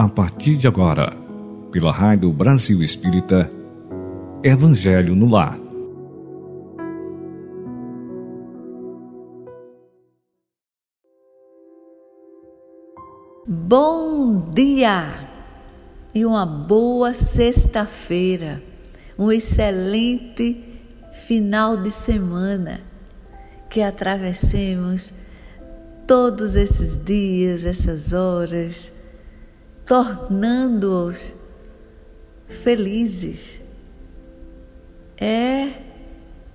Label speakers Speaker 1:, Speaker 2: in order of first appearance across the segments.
Speaker 1: a partir de agora, pela Rádio Brasil Espírita, Evangelho no Lar.
Speaker 2: Bom dia e uma boa sexta-feira, um excelente final de semana que atravessemos todos esses dias, essas horas, tornando-os felizes. É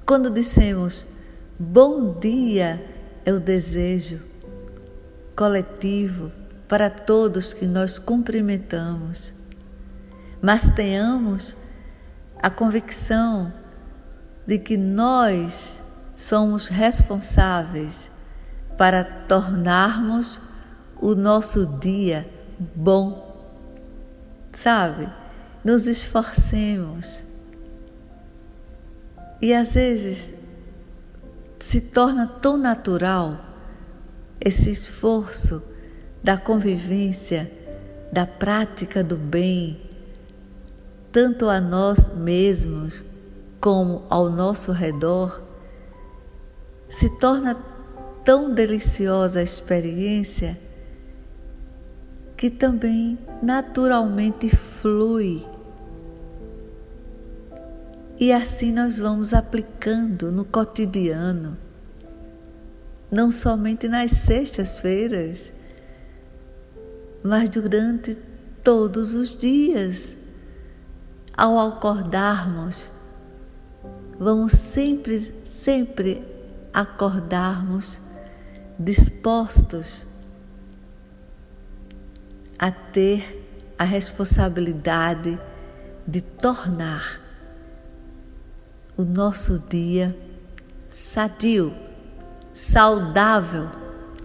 Speaker 2: quando dissemos bom dia, é o desejo coletivo para todos que nós cumprimentamos, mas tenhamos a convicção de que nós somos responsáveis para tornarmos o nosso dia bom. Sabe? Nos esforcemos. E às vezes se torna tão natural esse esforço da convivência, da prática do bem, tanto a nós mesmos como ao nosso redor, se torna tão deliciosa a experiência que também naturalmente flui. E assim nós vamos aplicando no cotidiano, não somente nas sextas-feiras, mas durante todos os dias. Ao acordarmos, vamos sempre, sempre acordarmos dispostos a ter a responsabilidade de tornar o nosso dia sadio, saudável,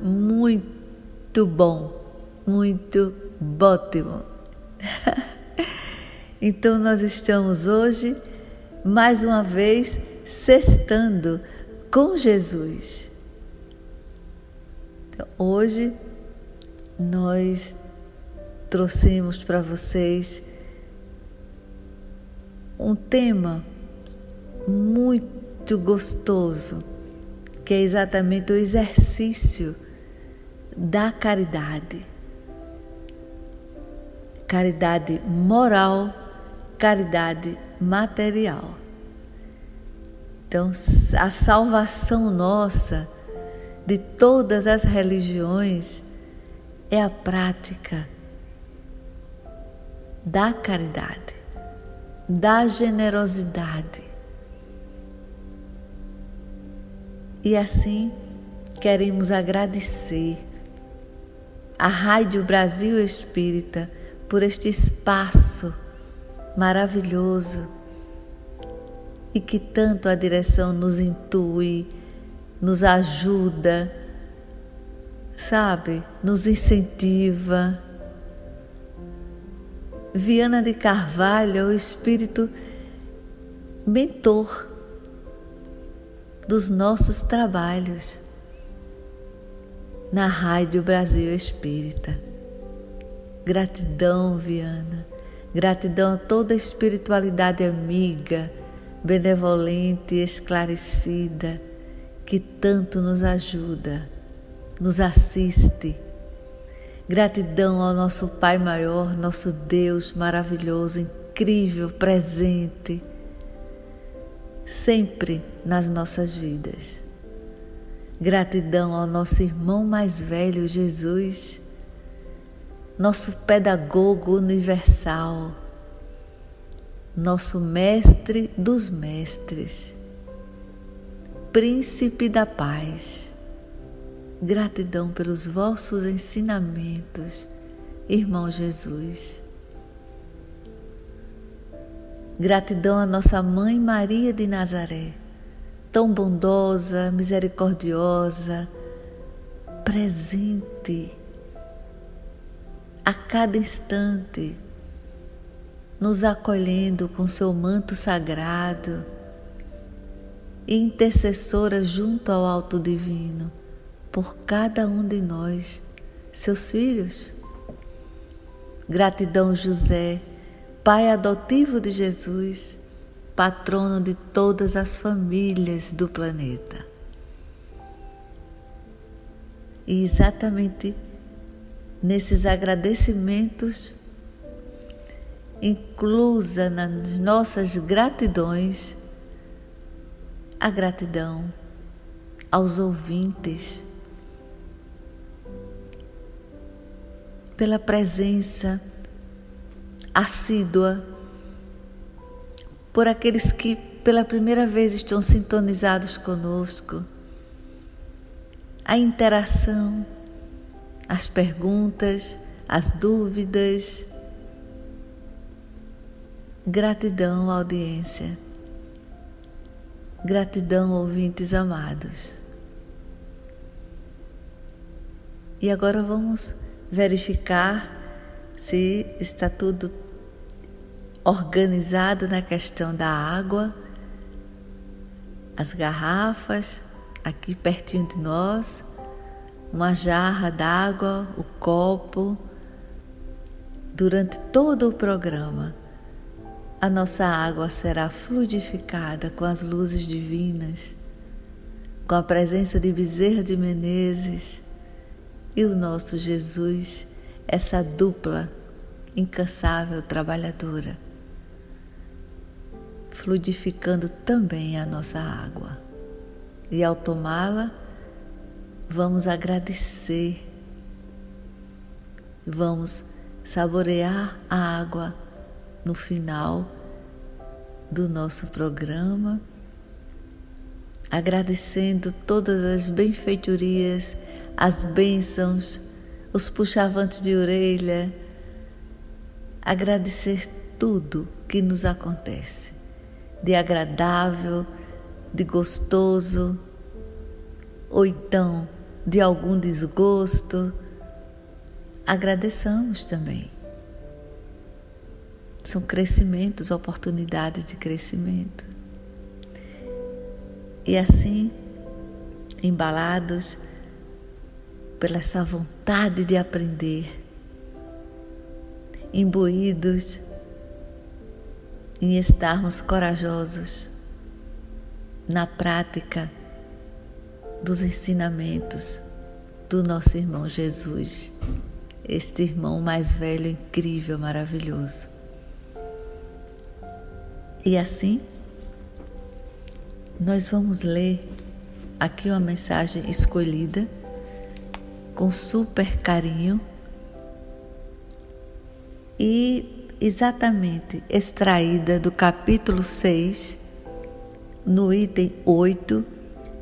Speaker 2: muito bom, muito ótimo. então nós estamos hoje mais uma vez sextando com Jesus. Então, hoje nós trouxemos para vocês um tema muito gostoso, que é exatamente o exercício da caridade. Caridade moral, caridade material. Então, a salvação nossa de todas as religiões é a prática da caridade, da generosidade. E assim queremos agradecer à Rádio Brasil Espírita por este espaço maravilhoso e que tanto a direção nos intui, nos ajuda, sabe, nos incentiva. Viana de Carvalho é o espírito mentor dos nossos trabalhos na Rádio Brasil Espírita. Gratidão, Viana. Gratidão a toda a espiritualidade amiga, benevolente e esclarecida que tanto nos ajuda, nos assiste Gratidão ao nosso Pai maior, nosso Deus maravilhoso, incrível, presente, sempre nas nossas vidas. Gratidão ao nosso irmão mais velho, Jesus, nosso pedagogo universal, nosso mestre dos mestres, príncipe da paz Gratidão pelos vossos ensinamentos, irmão Jesus. Gratidão à nossa mãe Maria de Nazaré, tão bondosa, misericordiosa, presente a cada instante, nos acolhendo com seu manto sagrado e intercessora junto ao Alto Divino por cada um de nós, seus filhos. Gratidão, José, pai adotivo de Jesus, patrono de todas as famílias do planeta. E exatamente nesses agradecimentos, inclusa nas nossas gratidões, a gratidão aos ouvintes pela presença assídua, por aqueles que pela primeira vez estão sintonizados conosco, a interação, as perguntas, as dúvidas. Gratidão, audiência. Gratidão, ouvintes amados. E agora vamos verificar se está tudo organizado na questão da água, as garrafas aqui pertinho de nós, uma jarra d'água, o copo. Durante todo o programa, a nossa água será fluidificada com as luzes divinas, com a presença de Bezerra de Menezes e o nosso Jesus, essa dupla incansável trabalhadora, fluidificando também a nossa água. E ao tomá-la, vamos agradecer, vamos saborear a água no final do nosso programa, agradecendo todas as benfeitorias as bênçãos, os puxavantes de orelha, agradecer tudo que nos acontece, de agradável, de gostoso, ou então de algum desgosto, agradeçamos também. São crescimentos, oportunidades de crescimento. E assim, embalados pela essa vontade de aprender, imbuídos em estarmos corajosos na prática dos ensinamentos do nosso irmão Jesus, este irmão mais velho, incrível, maravilhoso. E assim, nós vamos ler aqui uma mensagem escolhida com super carinho e exatamente extraída do capítulo 6, no item 8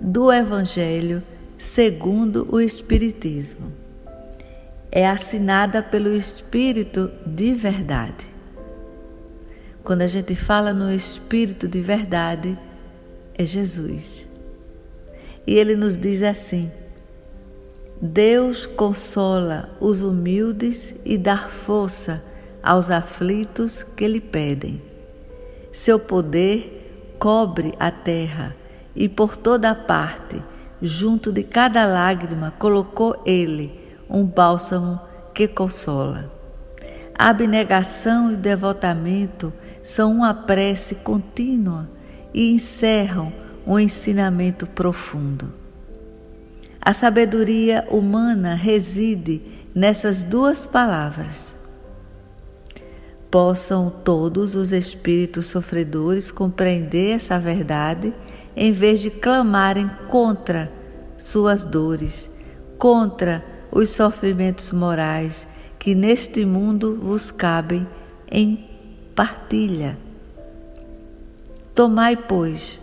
Speaker 2: do Evangelho segundo o Espiritismo. É assinada pelo Espírito de verdade. Quando a gente fala no Espírito de verdade, é Jesus. E ele nos diz assim: Deus consola os humildes e dá força aos aflitos que lhe pedem. Seu poder cobre a terra e por toda parte, junto de cada lágrima, colocou ele um bálsamo que consola. A abnegação e o devotamento são uma prece contínua e encerram um ensinamento profundo. A sabedoria humana reside nessas duas palavras. Possam todos os espíritos sofredores compreender essa verdade em vez de clamarem contra suas dores, contra os sofrimentos morais que neste mundo vos cabem em partilha. Tomai, pois,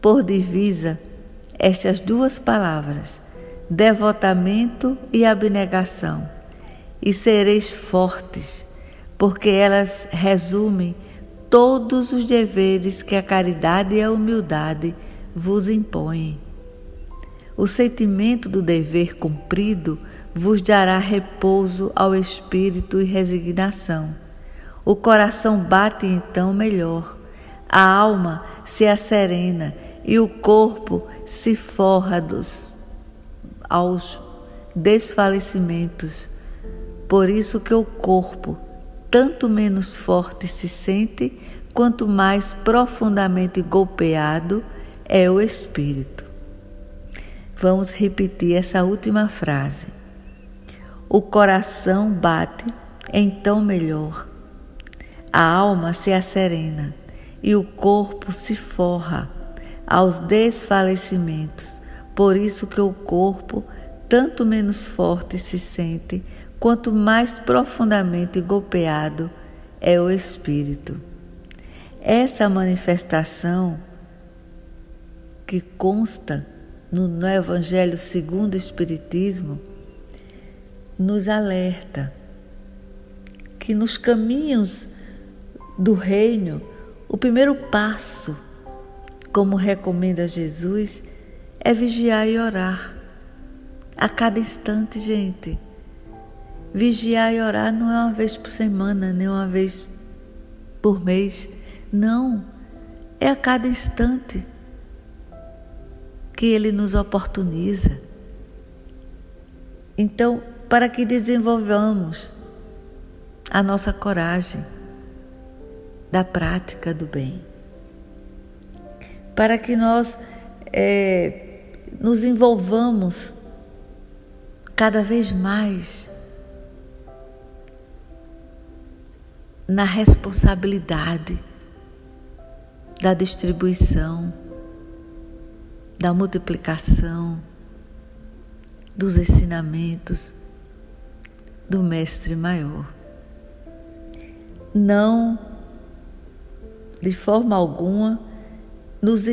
Speaker 2: por divisa estas duas palavras, devotamento e abnegação, e sereis fortes, porque elas resumem todos os deveres que a caridade e a humildade vos impõem. O sentimento do dever cumprido vos dará repouso ao espírito e resignação. O coração bate então melhor, a alma se acerena e o corpo se forra dos, aos desfalecimentos, Por isso que o corpo tanto menos forte se sente, quanto mais profundamente golpeado é o espírito. Vamos repetir essa última frase. O coração bate então melhor. A alma se acerena e o corpo se forra aos desfalecimentos. Por isso que o corpo tanto menos forte se sente, quanto mais profundamente golpeado é o espírito. Essa manifestação que consta no, Evangelho segundo o Espiritismo nos alerta que nos caminhos do reino, o primeiro passo, como recomenda Jesus, é vigiar e orar. A cada instante, gente. Vigiar e orar não é uma vez por semana, nem uma vez por mês. Não. É a cada instante que Ele nos oportuniza. Então, para que desenvolvamos a nossa coragem da prática do bem, para que nós é, nos envolvamos cada vez mais na responsabilidade da distribuição, da multiplicação, dos ensinamentos do Mestre Maior. Não, de forma alguma, nos,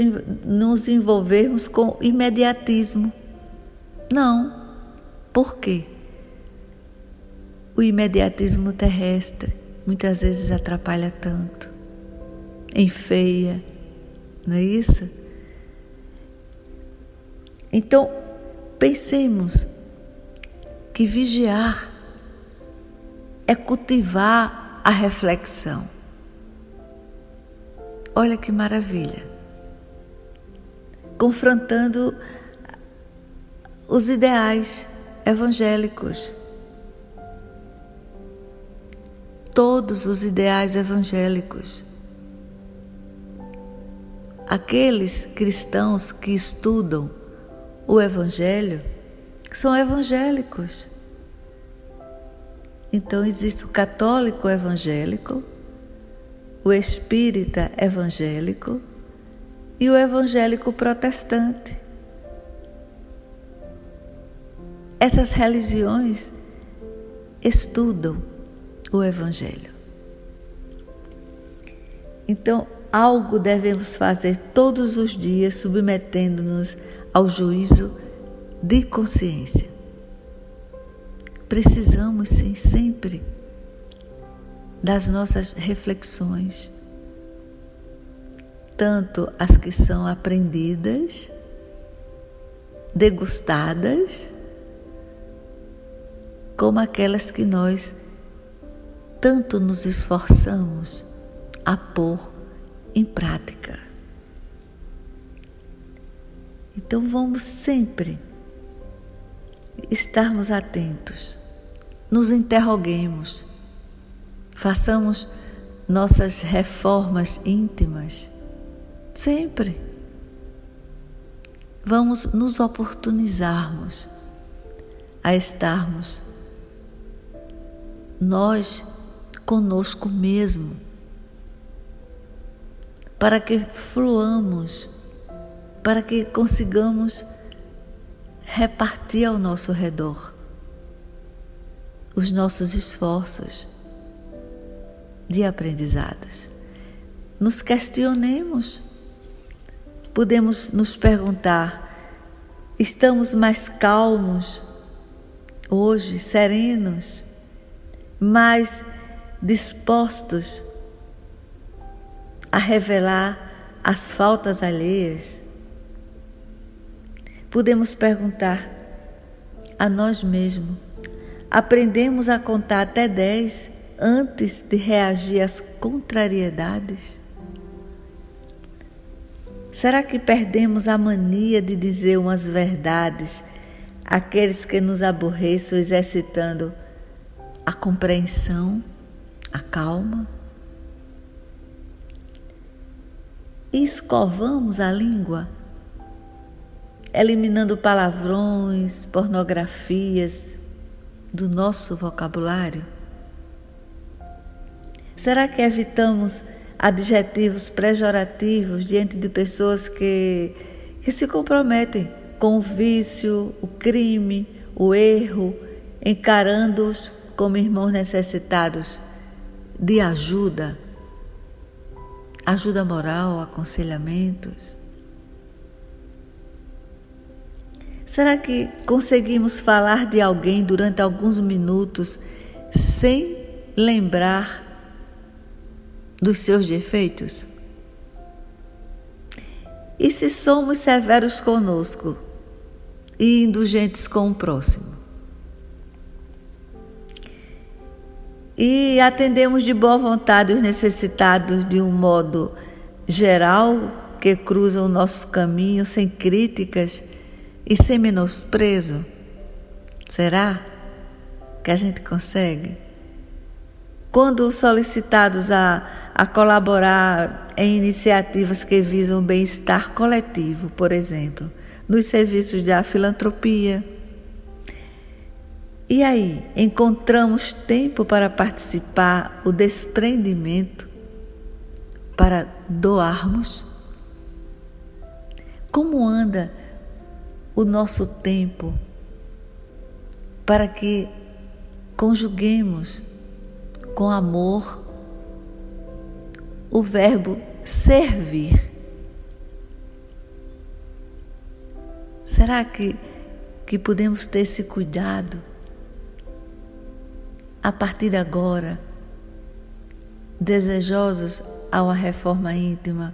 Speaker 2: nos envolvermos com imediatismo. Não. Por quê? O imediatismo terrestre muitas vezes atrapalha tanto, enfeia, não é isso? Então, pensemos que vigiar é cultivar a reflexão. Olha que maravilha. Confrontando os ideais evangélicos todos os ideais evangélicos. Aqueles cristãos que estudam o Evangelho são evangélicos. Então existe o católico evangélico, o espírita evangélico e o evangélico protestante. Essas religiões estudam o Evangelho. Então, algo devemos fazer todos os dias, submetendo-nos ao juízo de consciência. Precisamos, sim, sempre das nossas reflexões, tanto as que são aprendidas, degustadas, como aquelas que nós tanto nos esforçamos a pôr em prática. Então vamos sempre estarmos atentos, nos interroguemos, façamos nossas reformas íntimas, sempre. Vamos nos oportunizarmos a estarmos nós conosco mesmo, para que fluamos, para que consigamos repartir ao nosso redor os nossos esforços de aprendizados. Nos questionemos, podemos nos perguntar: estamos mais calmos hoje, serenos, mais dispostos a revelar as faltas alheias, podemos perguntar a nós mesmos: aprendemos a contar até dez antes de reagir às contrariedades? Será que perdemos a mania de dizer umas verdades àqueles que nos aborreçam, exercitando a compreensão, a calma. E escovamos a língua, eliminando palavrões, pornografias do nosso vocabulário. Será que evitamos adjetivos pejorativos diante de pessoas que, que se comprometem com o vício, o crime, o erro, encarando-os como irmãos necessitados de ajuda, ajuda moral, aconselhamentos? Será que conseguimos falar de alguém durante alguns minutos sem lembrar dos seus defeitos? E se somos severos conosco e indulgentes com o próximo? E atendemos de boa vontade os necessitados de um modo geral que cruzam o nosso caminho sem críticas e sem menosprezo? Será que a gente consegue? Quando solicitados a a colaborar em iniciativas que visam o bem-estar coletivo, por exemplo, nos serviços da filantropia. E aí, encontramos tempo para participar, o desprendimento, para doarmos? Como anda o nosso tempo para que conjuguemos com amor o verbo servir. Será que, que podemos ter esse cuidado a partir de agora, desejosos a uma reforma íntima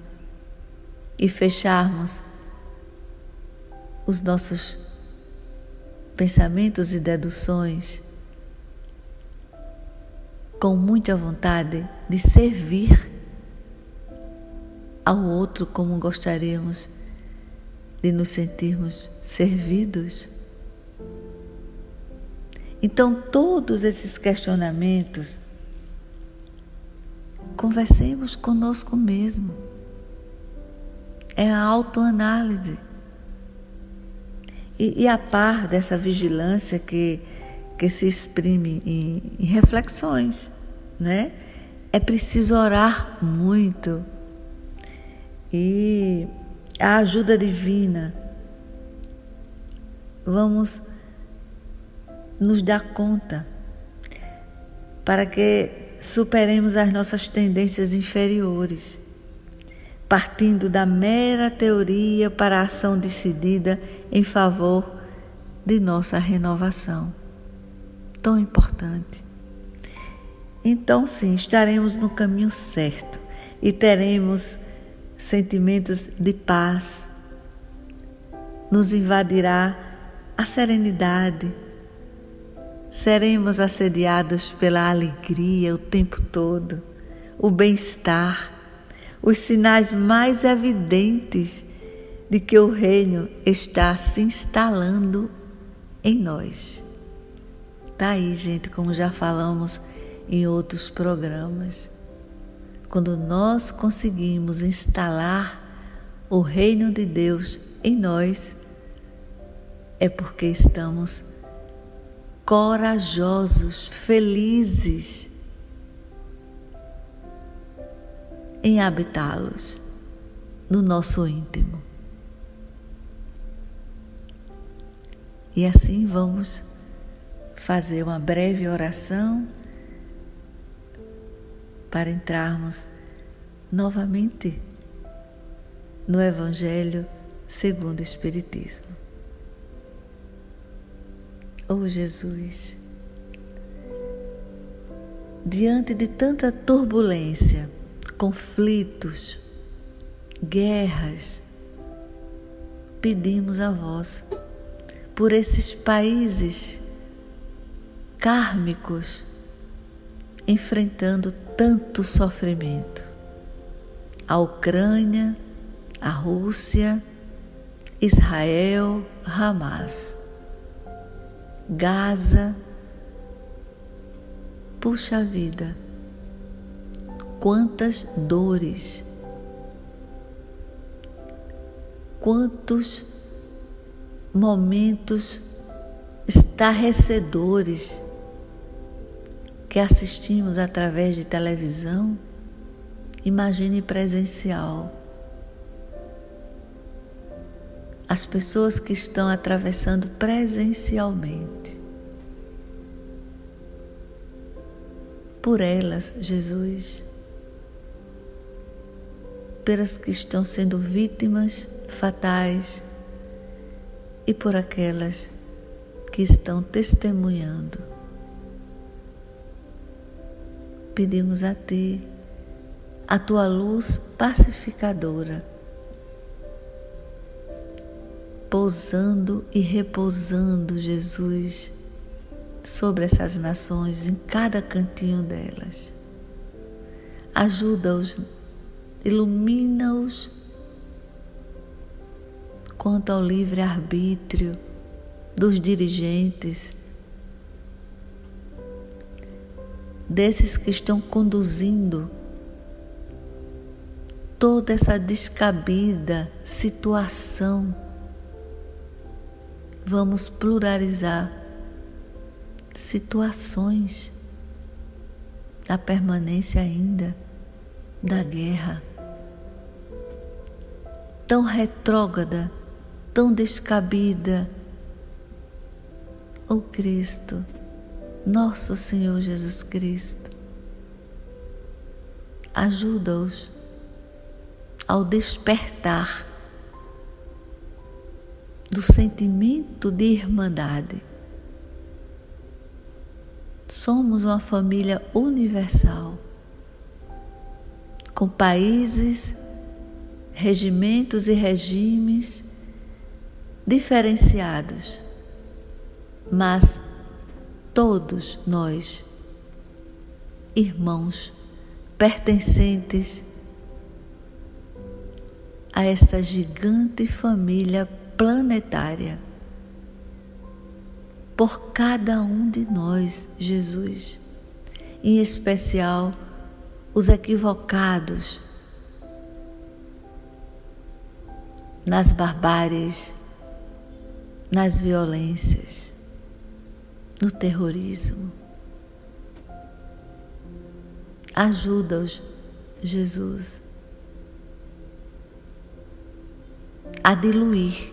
Speaker 2: e fecharmos os nossos pensamentos e deduções com muita vontade de servir ao outro como gostaríamos de nos sentirmos servidos? Então, todos esses questionamentos, conversemos conosco mesmo. É a autoanálise. E, e a par dessa vigilância que, que se exprime em, em reflexões, né? É preciso orar muito e a ajuda divina. Vamos nos dar conta para que superemos as nossas tendências inferiores, partindo da mera teoria para a ação decidida em favor de nossa renovação. Tão importante. Então, sim, estaremos no caminho certo e teremos sentimentos de paz, nos invadirá a serenidade. Seremos assediados pela alegria o tempo todo, o bem-estar, os sinais mais evidentes de que o reino está se instalando em nós. Tá aí, gente, como já falamos em outros programas. Quando nós conseguimos instalar o reino de Deus em nós, é porque estamos corajosos, felizes em habitá-los no nosso íntimo. E assim vamos fazer uma breve oração para entrarmos novamente no Evangelho segundo o Espiritismo. Oh Jesus, diante de tanta turbulência, conflitos, guerras, pedimos a vós por esses países kármicos enfrentando tanto sofrimento. A Ucrânia, a Rússia, Israel, Hamas, Gaza, Puxa vida, quantas dores, quantos momentos estarrecedores que assistimos através de televisão, imagine presencial. As pessoas que estão atravessando presencialmente. Por elas, Jesus, pelas que estão sendo vítimas fatais e por aquelas que estão testemunhando. Pedimos a Ti a Tua luz pacificadora, pousando e repousando, Jesus, sobre essas nações, em cada cantinho delas. Ajuda-os, ilumina-os quanto ao livre-arbítrio dos dirigentes, desses que estão conduzindo toda essa descabida situação. Vamos pluralizar situações da permanência ainda da guerra tão retrógrada tão descabida. Oh Cristo, nosso Senhor Jesus Cristo, ajuda-os ao despertar do sentimento de irmandade. Somos uma família universal, com países, regimentos e regimes diferenciados, mas todos nós, irmãos, pertencentes a esta gigante família planetária. Por cada um de nós, Jesus, em especial os equivocados nas barbáries nas violências, no terrorismo. Ajuda-os, Jesus, a diluir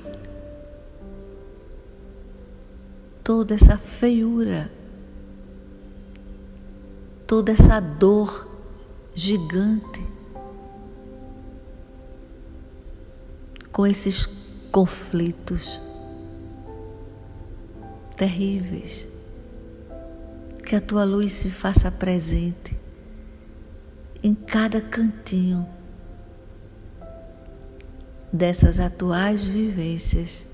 Speaker 2: toda essa feiura, toda essa dor gigante com esses conflitos terríveis. Que a tua luz se faça presente em cada cantinho dessas atuais vivências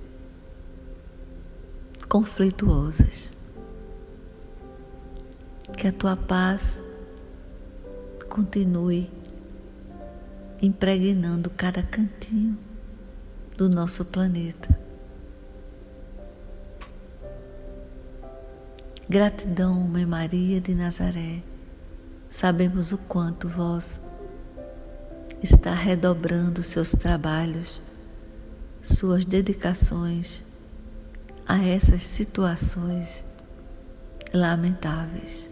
Speaker 2: conflituosas. Que a tua paz continue impregnando cada cantinho do nosso planeta. Gratidão, Mãe Maria de Nazaré. Sabemos o quanto vós está redobrando seus trabalhos, suas dedicações a essas situações lamentáveis.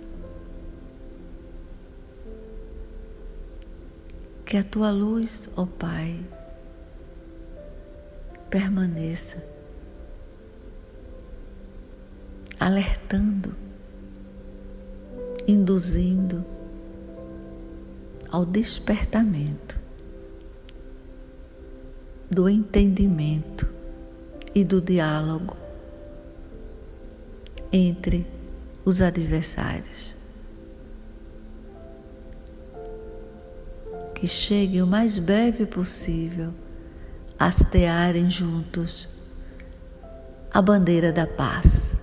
Speaker 2: Que a tua luz, ó Pai, permaneça alertando, induzindo ao despertamento do entendimento e do diálogo entre os adversários. Que chegue o mais breve possível a hastearem juntos a bandeira da paz.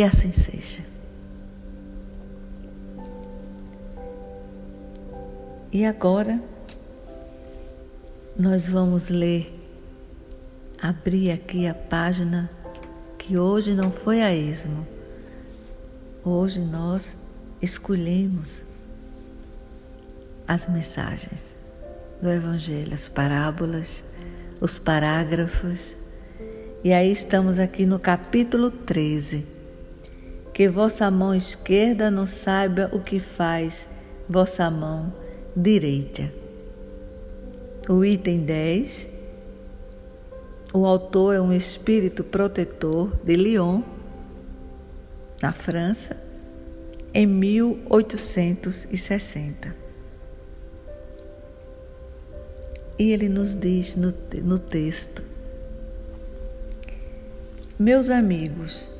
Speaker 2: Que assim seja. E agora nós vamos ler, abrir aqui a página que hoje não foi a esmo, Hoje nós escolhemos as mensagens do Evangelho, as parábolas, os parágrafos. E aí estamos aqui no capítulo 13. Que vossa mão esquerda não saiba o que faz vossa mão direita. O item 10. O autor é um espírito protetor de Lyon, na França, em 1860. E ele nos diz no, no texto: Meus amigos,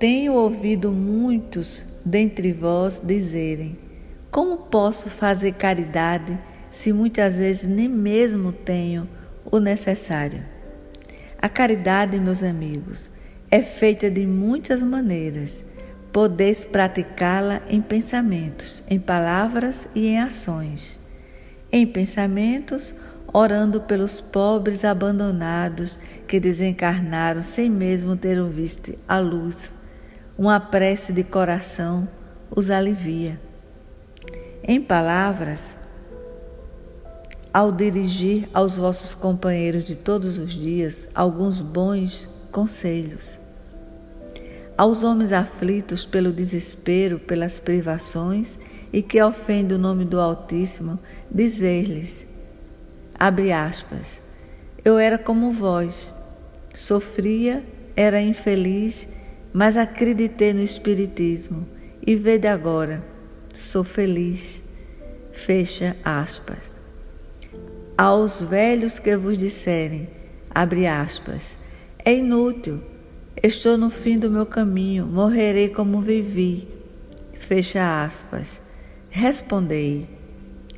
Speaker 2: tenho ouvido muitos dentre vós dizerem: Como posso fazer caridade se muitas vezes nem mesmo tenho o necessário? A caridade, meus amigos, é feita de muitas maneiras. Podeis praticá-la em pensamentos, em palavras e em ações. Em pensamentos, orando pelos pobres abandonados que desencarnaram sem mesmo ter visto a luz. Uma prece de coração os alivia. Em palavras, ao dirigir aos vossos companheiros de todos os dias alguns bons conselhos. Aos homens aflitos pelo desespero, pelas privações e que ofendem o nome do Altíssimo, dizer-lhes: Abre aspas. Eu era como vós, sofria, era infeliz, mas acreditei no Espiritismo e vede agora, sou feliz. Fecha aspas. Aos velhos que vos disserem, abre aspas, é inútil, estou no fim do meu caminho, morrerei como vivi. Fecha aspas. Respondei,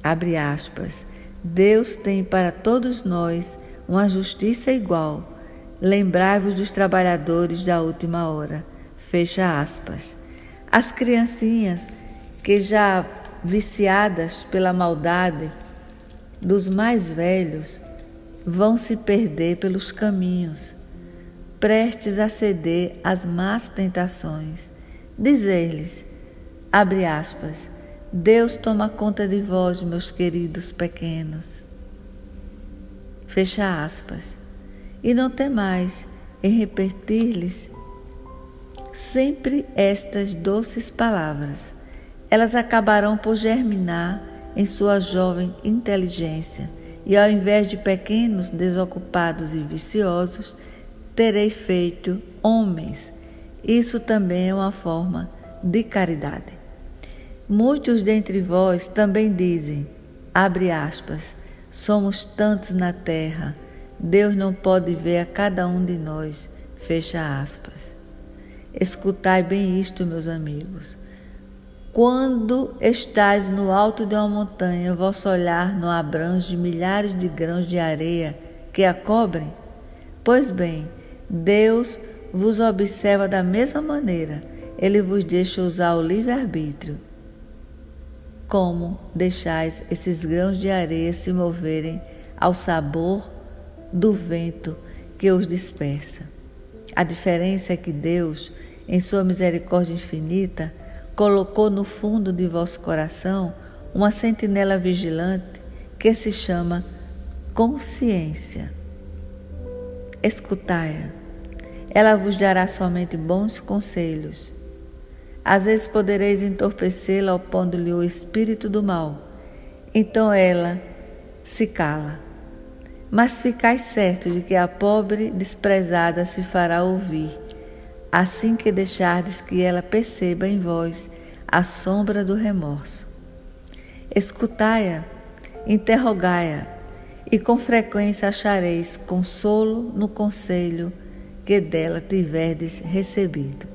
Speaker 2: abre aspas, Deus tem para todos nós uma justiça igual. Lembrai-vos dos trabalhadores da última hora. Fecha aspas. As criancinhas que já viciadas pela maldade dos mais velhos vão se perder pelos caminhos, prestes a ceder às más tentações. Dizer-lhes, abre aspas, Deus toma conta de vós, meus queridos pequenos. Fecha aspas. E não temais em repetir-lhes sempre estas doces palavras. Elas acabarão por germinar em sua jovem inteligência, e ao invés de pequenos desocupados e viciosos, terei feito homens. Isso também é uma forma de caridade. Muitos dentre vós também dizem, abre aspas, somos tantos na terra, Deus não pode ver a cada um de nós, fecha aspas. Escutai bem isto, meus amigos. Quando estais no alto de uma montanha, vosso olhar não abrange milhares de grãos de areia que a cobrem? Pois bem, Deus vos observa da mesma maneira, Ele vos deixa usar o livre-arbítrio como deixais esses grãos de areia se moverem ao sabor do vento que os dispersa. A diferença é que Deus, em sua misericórdia infinita, colocou no fundo de vosso coração uma sentinela vigilante que se chama consciência. Escutai-a. Ela vos dará somente bons conselhos às vezes podereis entorpecê-la opondo-lhe o espírito do mal. Então ela se cala. Mas ficais certo de que a pobre desprezada se fará ouvir, assim que deixardes que ela perceba em vós a sombra do remorso. Escutai-a, interrogai-a, e com frequência achareis consolo no conselho que dela tiverdes recebido.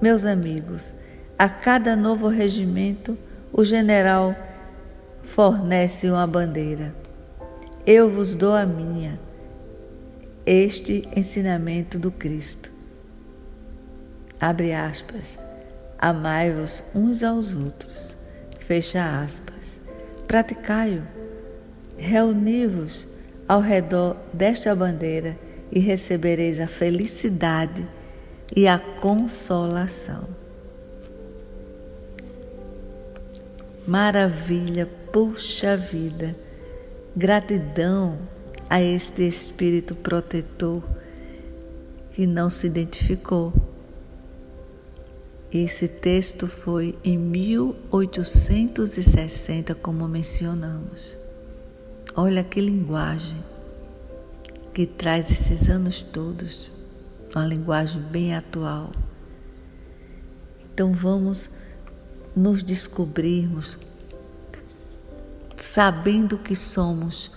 Speaker 2: Meus amigos, a cada novo regimento, o general fornece uma bandeira eu vos dou a minha. Este ensinamento do Cristo. Abre aspas. Amai-vos uns aos outros. Fecha aspas. Praticai-o. Reuni-vos ao redor desta bandeira e recebereis a felicidade e a consolação. Maravilha, puxa vida! Gratidão a este espírito protetor que não se identificou. Esse texto foi em 1860, como mencionamos. Olha que linguagem que traz esses anos todos, uma linguagem bem atual. Então vamos nos descobrirmos sabendo que somos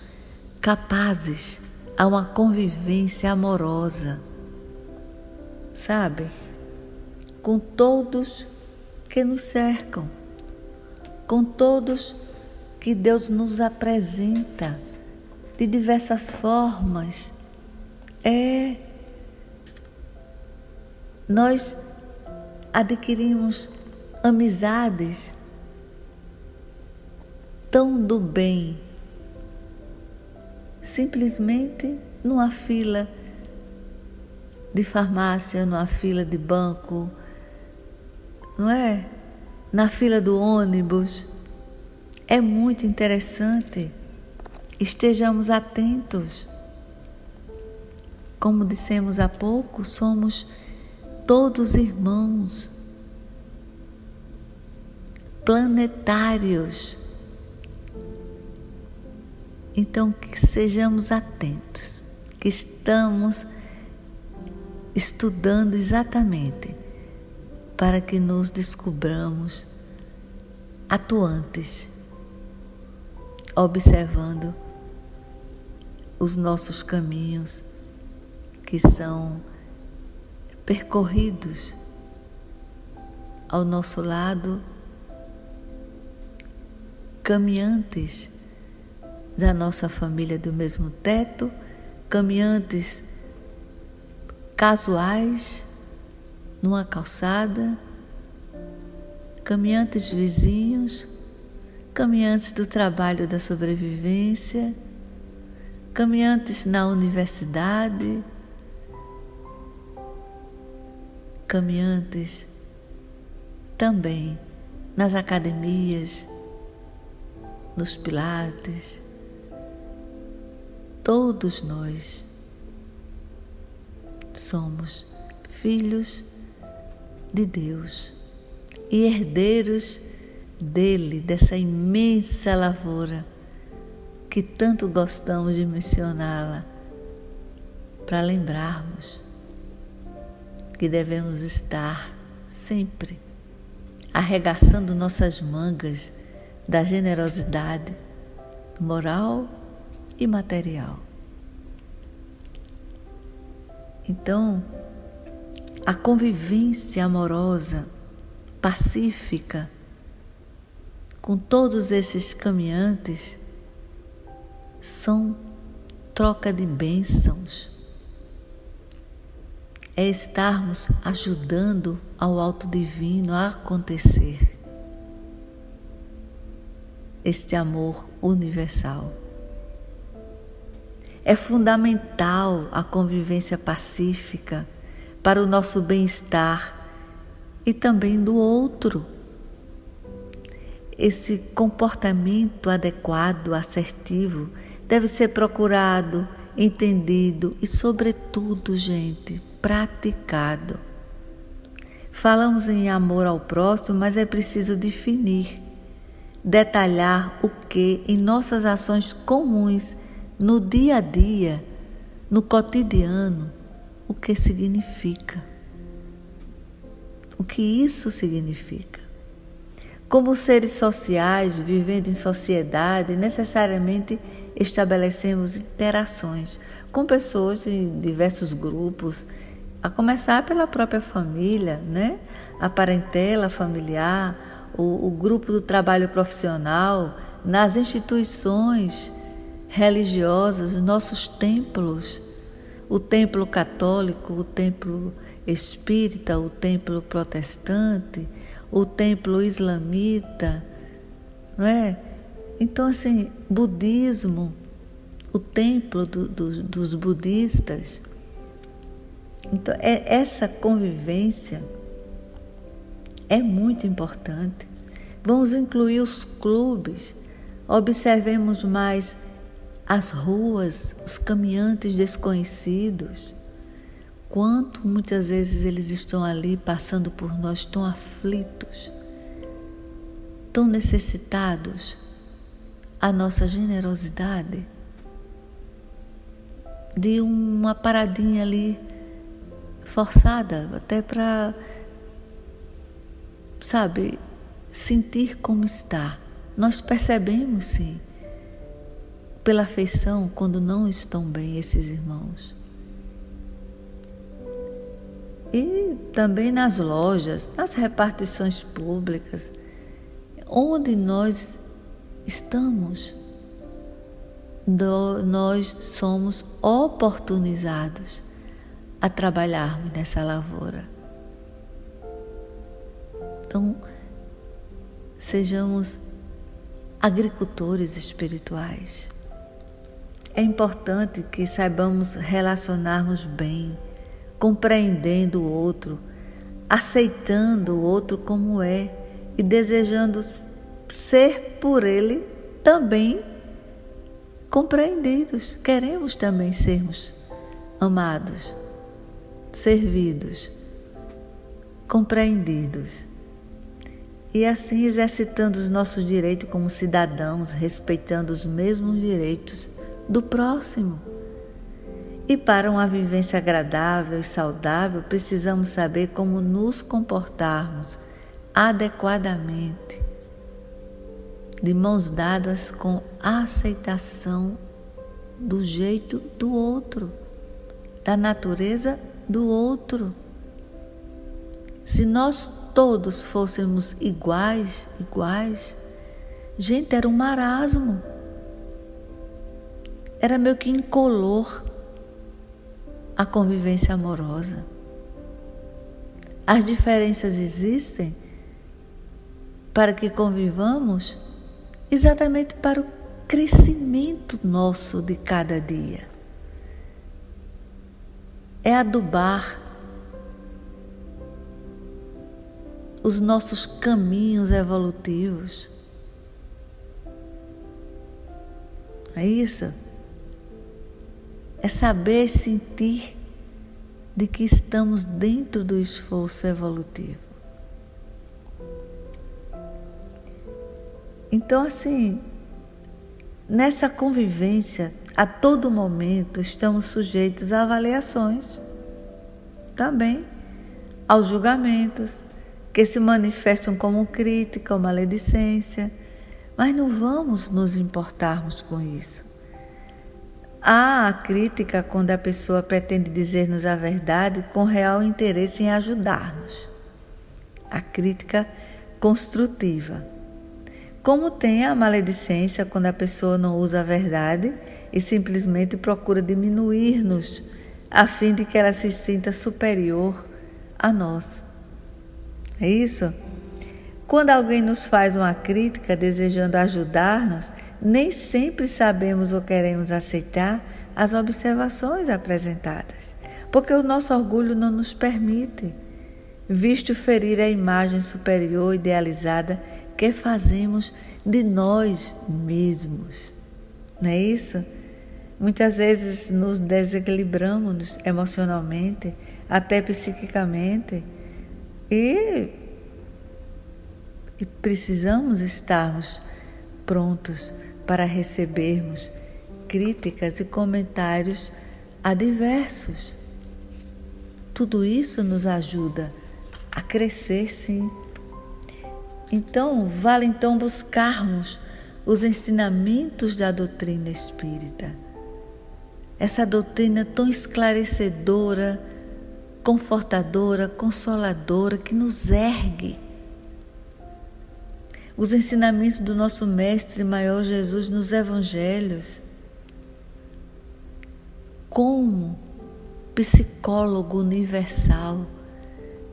Speaker 2: capazes a uma convivência amorosa, sabe? Com todos que nos cercam, com todos que Deus nos apresenta de diversas formas. É. Nós adquirimos amizades tão do bem, simplesmente numa fila de farmácia, numa fila de banco, não é? Na fila do ônibus. É muito interessante. Estejamos atentos. Como dissemos há pouco, somos todos irmãos, planetários. Então, que sejamos atentos, que estamos estudando exatamente para que nos descubramos atuantes, observando os nossos caminhos que são percorridos ao nosso lado, caminhantes da nossa família do mesmo teto, caminhantes casuais numa calçada, caminhantes vizinhos, caminhantes do trabalho da sobrevivência, caminhantes na universidade, caminhantes também nas academias, nos pilates, todos nós somos filhos de Deus e herdeiros dele, dessa imensa lavoura que tanto gostamos de mencioná-la, para lembrarmos que devemos estar sempre arregaçando nossas mangas da generosidade moral e material. Então, a convivência amorosa, pacífica, com todos esses caminhantes, são troca de bênçãos é estarmos ajudando ao alto divino a acontecer este amor universal. É fundamental a convivência pacífica para o nosso bem-estar e também do outro. Esse comportamento adequado, assertivo, deve ser procurado, entendido e, sobretudo, gente, praticado. Falamos em amor ao próximo, mas é preciso definir, detalhar o que em nossas ações comuns, no dia a dia, no cotidiano, o que significa. O que isso significa. Como seres sociais, vivendo em sociedade, necessariamente estabelecemos interações com pessoas de diversos grupos, a começar pela própria família, né? a parentela familiar, o, o grupo do trabalho profissional, nas instituições religiosas, os nossos templos, o templo católico, o templo espírita, o templo protestante, o templo islamita, não é? Então, assim, budismo, o templo do, do, dos budistas, então, é, essa convivência é muito importante. Vamos incluir os clubes. Observemos mais as ruas, os caminhantes desconhecidos. Quanto muitas vezes eles estão ali passando por nós tão aflitos, tão necessitados. A nossa generosidade de uma paradinha ali forçada, até para, sabe, sentir como está. Nós percebemos sim, pela afeição, quando não estão bem esses irmãos. E também nas lojas, nas repartições públicas, onde nós estamos, nós somos oportunizados a trabalharmos nessa lavoura. Então, sejamos agricultores espirituais. É importante que saibamos relacionarmos bem, compreendendo o outro, aceitando o outro como é e desejando ser por ele também compreendidos. Queremos também sermos amados, servidos, compreendidos e assim exercitando os nossos direitos como cidadãos, respeitando os mesmos direitos do próximo. E para uma vivência agradável e saudável, precisamos saber como nos comportarmos adequadamente, de mãos dadas com aceitação do jeito do outro, da natureza do outro. Se nós todos fôssemos iguais, iguais, gente, era um marasmo. Era meio que incolor a convivência amorosa. As diferenças existem para que convivamos exatamente para o crescimento nosso de cada dia. É adubar os nossos caminhos evolutivos. É isso? É saber sentir de que estamos dentro do esforço evolutivo. Então, assim, nessa convivência, a todo momento estamos sujeitos a avaliações, também aos julgamentos, que se manifestam como crítica ou maledicência, mas não vamos nos importarmos com isso. Há a crítica quando a pessoa pretende dizer-nos a verdade com real interesse em ajudar-nos. A crítica construtiva. Como tem a maledicência quando a pessoa não usa a verdade e simplesmente procura diminuir-nos a fim de que ela se sinta superior a nós. É isso? Quando alguém nos faz uma crítica desejando ajudar-nos, nem sempre sabemos ou queremos aceitar as observações apresentadas, porque o nosso orgulho não nos permite, visto ferir a imagem superior idealizada que fazemos de nós mesmos. Não é isso? Muitas vezes nos desequilibramos emocionalmente, até psiquicamente e, e precisamos estarmos prontos para recebermos críticas e comentários adversos. Tudo isso nos ajuda a crescer, sim. Então, vale então buscarmos os ensinamentos da doutrina espírita. Essa doutrina tão esclarecedora, confortadora, consoladora, que nos ergue. Os ensinamentos do nosso Mestre Maior Jesus nos Evangelhos. Como psicólogo universal,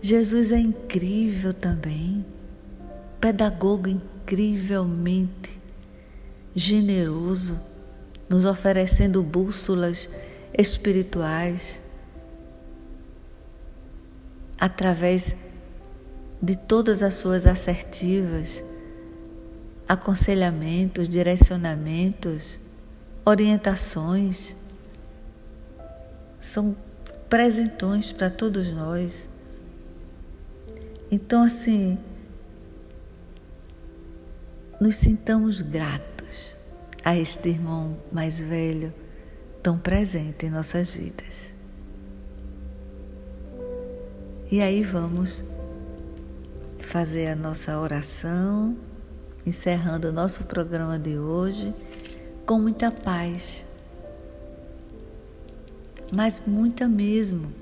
Speaker 2: Jesus é incrível também, pedagogo incrivelmente generoso, nos oferecendo bússolas espirituais através de todas as suas assertivas, aconselhamentos, direcionamentos, orientações. São presentões para todos nós. Então, assim, nos sintamos gratos a este irmão mais velho, tão presente em nossas vidas. E aí vamos fazer a nossa oração, encerrando o nosso programa de hoje com muita paz, mas muita mesmo,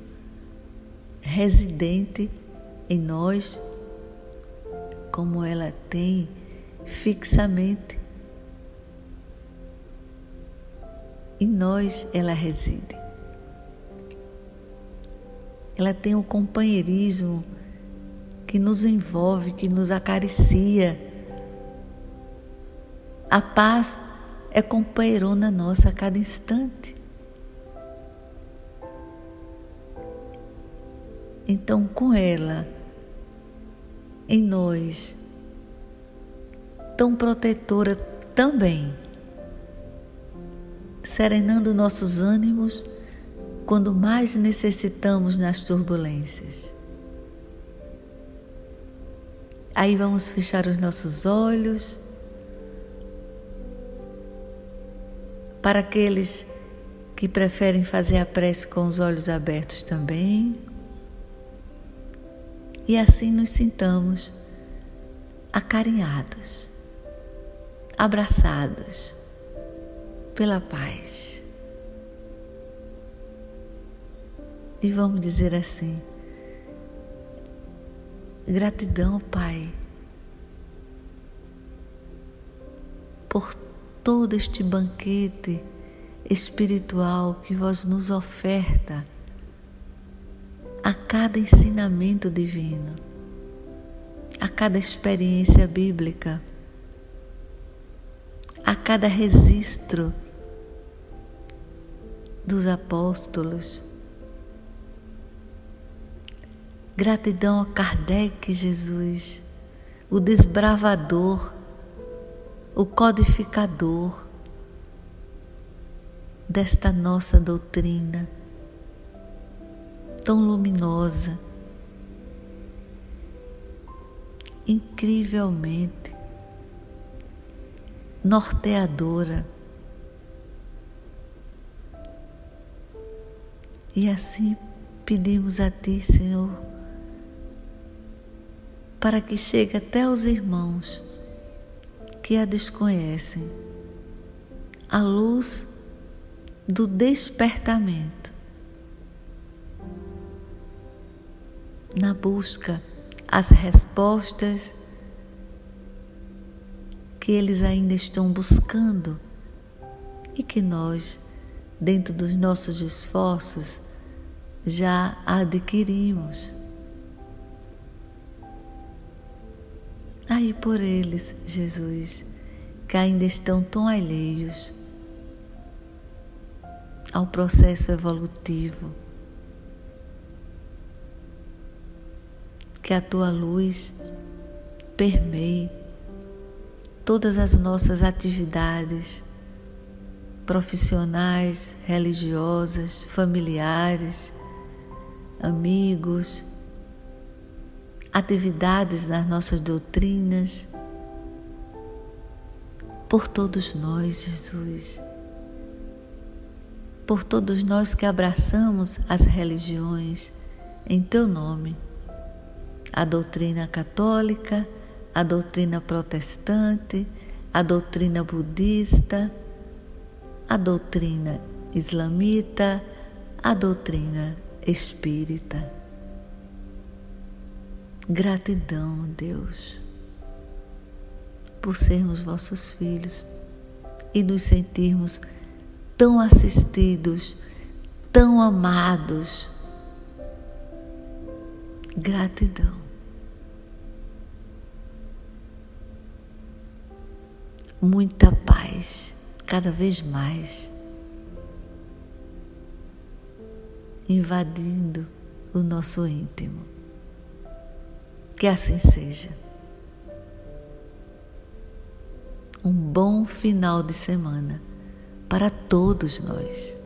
Speaker 2: residente em nós, como ela tem fixamente. Em nós ela reside. Ela tem um companheirismo que nos envolve, que nos acaricia. A paz é companheirona nossa a cada instante. Então, com ela, em nós, tão protetora também, serenando nossos ânimos quando mais necessitamos nas turbulências. Aí vamos fechar os nossos olhos. Para aqueles que preferem fazer a prece com os olhos abertos também. E assim nos sintamos acarinhados abraçados pela paz. E vamos dizer assim: gratidão, Pai, por todo este banquete espiritual que vós nos oferta a cada ensinamento divino, a cada experiência bíblica a cada registro dos apóstolos. Gratidão a Kardec, Jesus, o desbravador, o codificador desta nossa doutrina tão luminosa, incrivelmente norteadora. E assim pedimos a Ti, Senhor, para que chegue até os irmãos que a desconhecem, a luz do despertamento, na busca as respostas que eles ainda estão buscando e que nós, dentro dos nossos esforços, já adquirimos. Aí por eles, Jesus, que ainda estão tão alheios ao processo evolutivo, que a tua luz permeie todas as nossas atividades profissionais, religiosas, familiares, amigos, atividades nas nossas doutrinas, por todos nós, Jesus, por todos nós que abraçamos as religiões em Teu nome, a doutrina católica, a doutrina protestante, a doutrina budista, a doutrina islamita, a doutrina espírita. Gratidão, Deus, por sermos vossos filhos e nos sentirmos tão assistidos, tão amados. Gratidão. muita paz, cada vez mais, invadindo o nosso íntimo. Que assim seja. um bom final de semana para todos nós.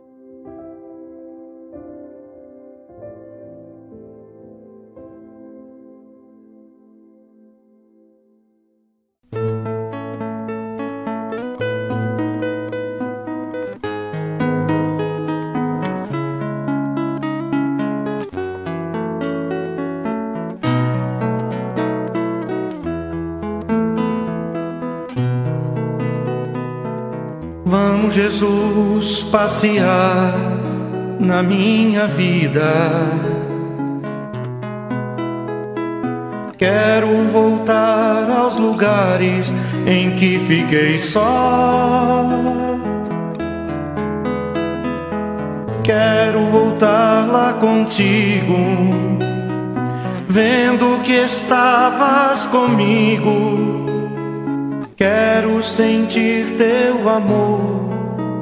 Speaker 3: Jesus, passear na minha vida. Quero voltar aos lugares em que fiquei só. Quero voltar lá contigo, vendo que estavas comigo Quero sentir teu amor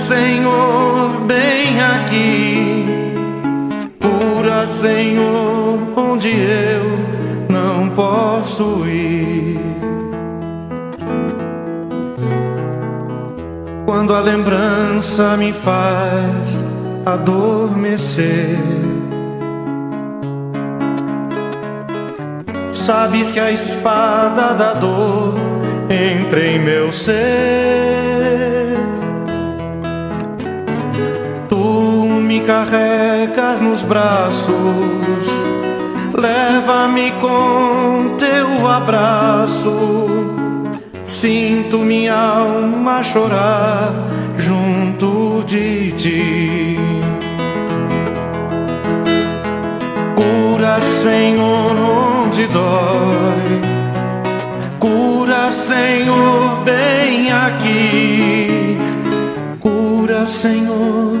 Speaker 3: Senhor, bem aqui. Cura, Senhor, onde eu não posso ir. Quando a lembrança me faz adormecer. Sabes que a espada da dor entra em meu ser. Carregas nos braços, leva-me com teu abraço. Sinto minha alma chorar junto de ti. Cura, Senhor, onde dói Cura, Senhor, bem aqui. Cura, Senhor,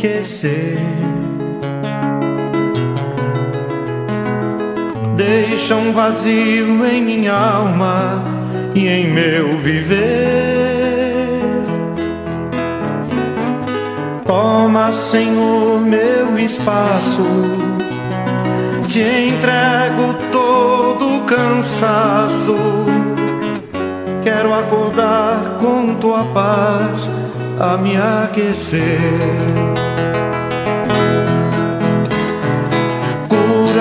Speaker 3: esquecer. Deixa um vazio em minha alma e em meu viver. Toma, Senhor, meu espaço. Te entrego todo o cansaço Quero acordar com tua paz a me aquecer.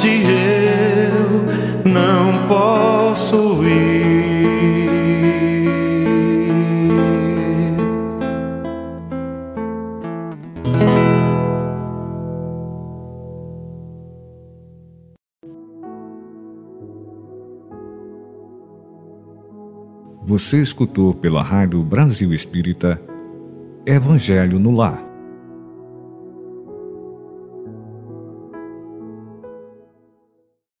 Speaker 3: onde eu não posso ir.
Speaker 1: Você escutou pela Rádio Brasil Espírita Evangelho no Lar